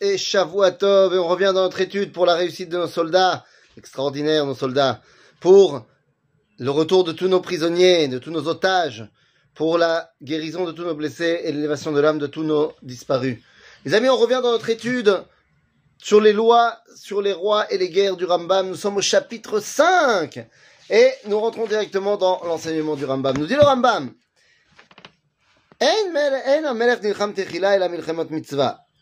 et Shavuatov. Et on revient dans notre étude pour la réussite de nos soldats. Extraordinaire, nos soldats. Pour le retour de tous nos prisonniers, de tous nos otages. Pour la guérison de tous nos blessés et l'élévation de l'âme de tous nos disparus. Les amis, on revient dans notre étude sur les lois, sur les rois et les guerres du Rambam. Nous sommes au chapitre 5. Et nous rentrons directement dans l'enseignement du Rambam. Nous dit le Rambam.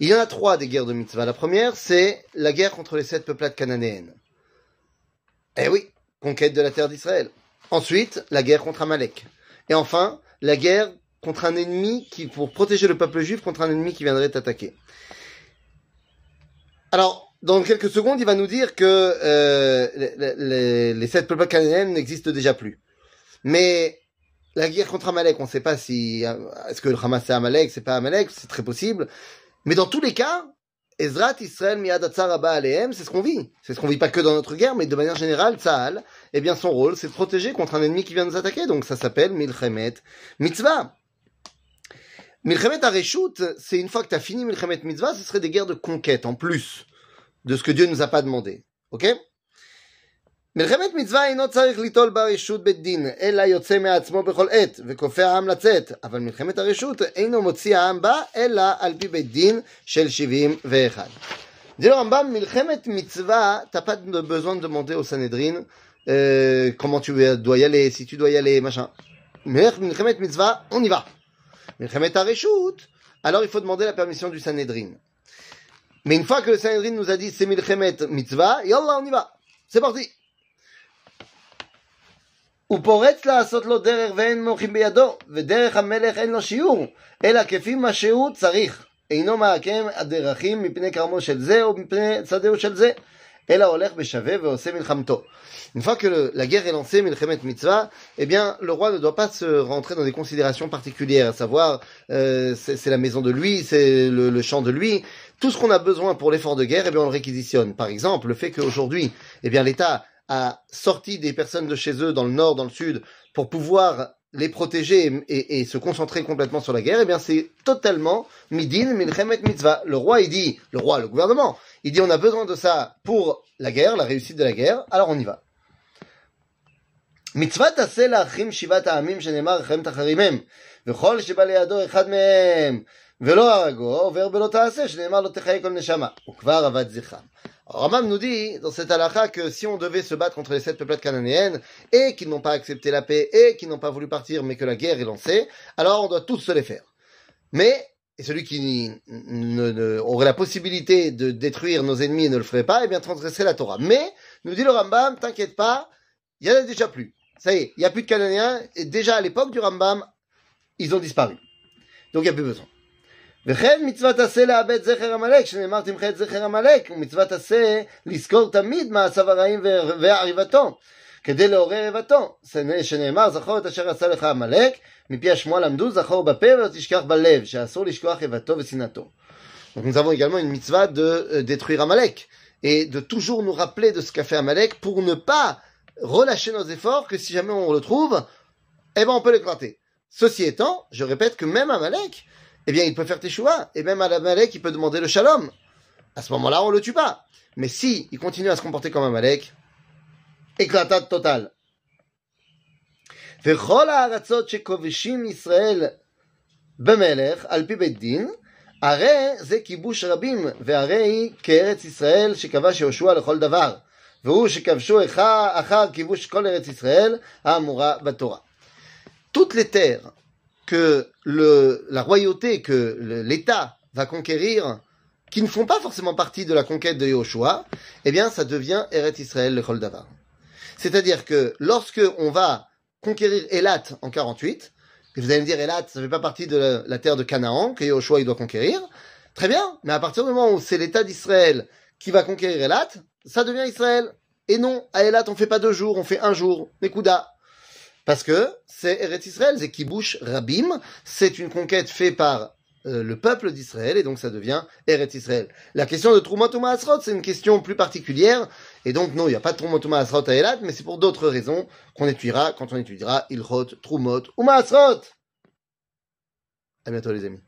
Il y en a trois des guerres de mitzvah. La première, c'est la guerre contre les sept peuplades cananéennes. Eh oui, conquête de la terre d'Israël. Ensuite, la guerre contre Amalek. Et enfin, la guerre contre un ennemi qui, pour protéger le peuple juif contre un ennemi qui viendrait t'attaquer. Alors, dans quelques secondes, il va nous dire que euh, les, sept peuples cananéennes n'existent déjà plus. Mais la guerre contre Amalek, on ne sait pas si est-ce que le Hamas c'est Amalek, c'est pas Amalek, c'est très possible. Mais dans tous les cas, Ezrat Israël c'est ce qu'on vit. C'est ce qu'on vit pas que dans notre guerre, mais de manière générale, Tzahal, eh bien son rôle, c'est de protéger contre un ennemi qui vient nous attaquer. Donc ça s'appelle Milchemet Mitzvah. Milchemet Areshut, c'est une fois que tu as fini Milchemet Mitzvah, ce serait des guerres de conquête en plus de ce que Dieu nous a pas demandé. Ok? מלחמת מצווה אינו צריך ליטול ברשות בית דין, אלא יוצא מעצמו בכל עת, וכופה העם לצאת, אבל מלחמת הרשות אינו מוציא העם בה, אלא על פי בית דין של 71. Dit le Rambam, Milchemet Mitzvah, t'as pas besoin de demander au Sanhedrin euh, comment tu dois y aller, si tu dois y aller, machin. Mais Milchemet Mitzvah, on y va. Milchemet Areshut, alors il faut demander la permission du Sanhedrin. Mais une fois que le Sanhedrin nous a dit c'est Milchemet Mitzvah, yallah, on y va. C'est parti. הוא פורץ לעשות לו דרך ואין מוחים בידו, ודרך המלך אין לו שיעור, אלא כפי מה שהוא צריך. אינו מעקם הדרכים מפני כרמו של זה או מפני שדהו של זה, אלא הולך בשווה ועושה מלחמתו. Une fois que le, la guerre est lancée, Milchemet Mitzvah, eh bien, le roi ne doit pas se rentrer dans des considérations particulières, à savoir, euh, c'est la maison de lui, c'est le, le champ de lui. Tout ce qu'on a besoin pour l'effort de guerre, eh bien, on le réquisitionne. Par exemple, le fait qu'aujourd'hui, eh bien, l'État a sorti des personnes de chez eux dans le nord, dans le sud, pour pouvoir les protéger et, et, et se concentrer complètement sur la guerre, eh bien c'est totalement midin milchemet mitzvah. Le roi il dit, le roi, le gouvernement, il dit on a besoin de ça pour la guerre, la réussite de la guerre, alors on y va. מצוות תעשה לאחים שבעת העמים שנאמר לכם תחרימם וכל שבא לידו אחד מהם ולא הרגו עובר בלא תעשה שנאמר לו תחיה כל נשמה וכבר עבד זכרם. Ramam nous dit dans cette halakha que si on devait se battre contre les sept peuplades cananéennes et qu'ils n'ont pas accepté la paix et qu'ils n'ont pas voulu partir mais que la guerre est lancée, alors on doit tous se les faire. Mais, et celui qui ne, ne, aurait la possibilité de détruire nos ennemis et ne le ferait pas, eh bien transgresserait la Torah. Mais, nous dit le Rambam, t'inquiète pas, il y en a déjà plus. Ça y est, il n'y a plus de Cananéens et déjà à l'époque du Rambam, ils ont disparu. Donc il n'y a plus besoin. וכן מצוות עשה לאבד זכר עמלק, שנאמר תמחה את זכר עמלק, ומצוות עשה לזכור תמיד מעשיו הרעים ועריבתו, כדי לעורר איבתו, שנאמר זכור את אשר עשה לך עמלק, מפי השמועה למדו זכור בפה ולא תשכח בלב, שאסור לשכוח איבתו ושנאתו. Donc nous avons également une mitzvah de détruire Amalek et de toujours nous rappeler de ce qu'a fait Amalek pour ne pas relâcher nos efforts que si jamais on le trouve, eh ben on peut l'éclater. Ceci étant, je répète que même Amalek, eh bien, il peut faire teshuva, et même à la Malek, il peut demander le shalom. À ce moment-là, on le tue pas. Mais si il continue à se comporter comme un Malek, éclatade totale. וכל הארצות שכובשים ישראל במלך, על פי בית דין, הרי זה כיבוש רבים, והרי היא כארץ ישראל שכבש יהושע לכל דבר, והוא שכבשו אחר כיבוש כל ארץ ישראל, האמורה בתורה. Toutes les terres que la royauté, que l'État va conquérir, qui ne font pas forcément partie de la conquête de Yahushua, eh bien, ça devient Eret Israël le Choldavar. C'est-à-dire que lorsque on va conquérir Elat en 48, et vous allez me dire, Elat, ça fait pas partie de la, terre de Canaan que Yahushua il doit conquérir, très bien, mais à partir du moment où c'est l'État d'Israël qui va conquérir Elat, ça devient Israël. Et non, à Elat, on fait pas deux jours, on fait un jour. Nekuda. Parce que c'est Eretz Israël, c'est Kibush Rabim, c'est une conquête faite par euh, le peuple d'Israël, et donc ça devient Eretz Israël. La question de Trumot ou Maasrot, c'est une question plus particulière, et donc non, il n'y a pas de Trumot ou Maasrot à Elat, mais c'est pour d'autres raisons qu'on étudiera quand on étudiera Ilchot, Trumot ou Maasrot. À bientôt les amis.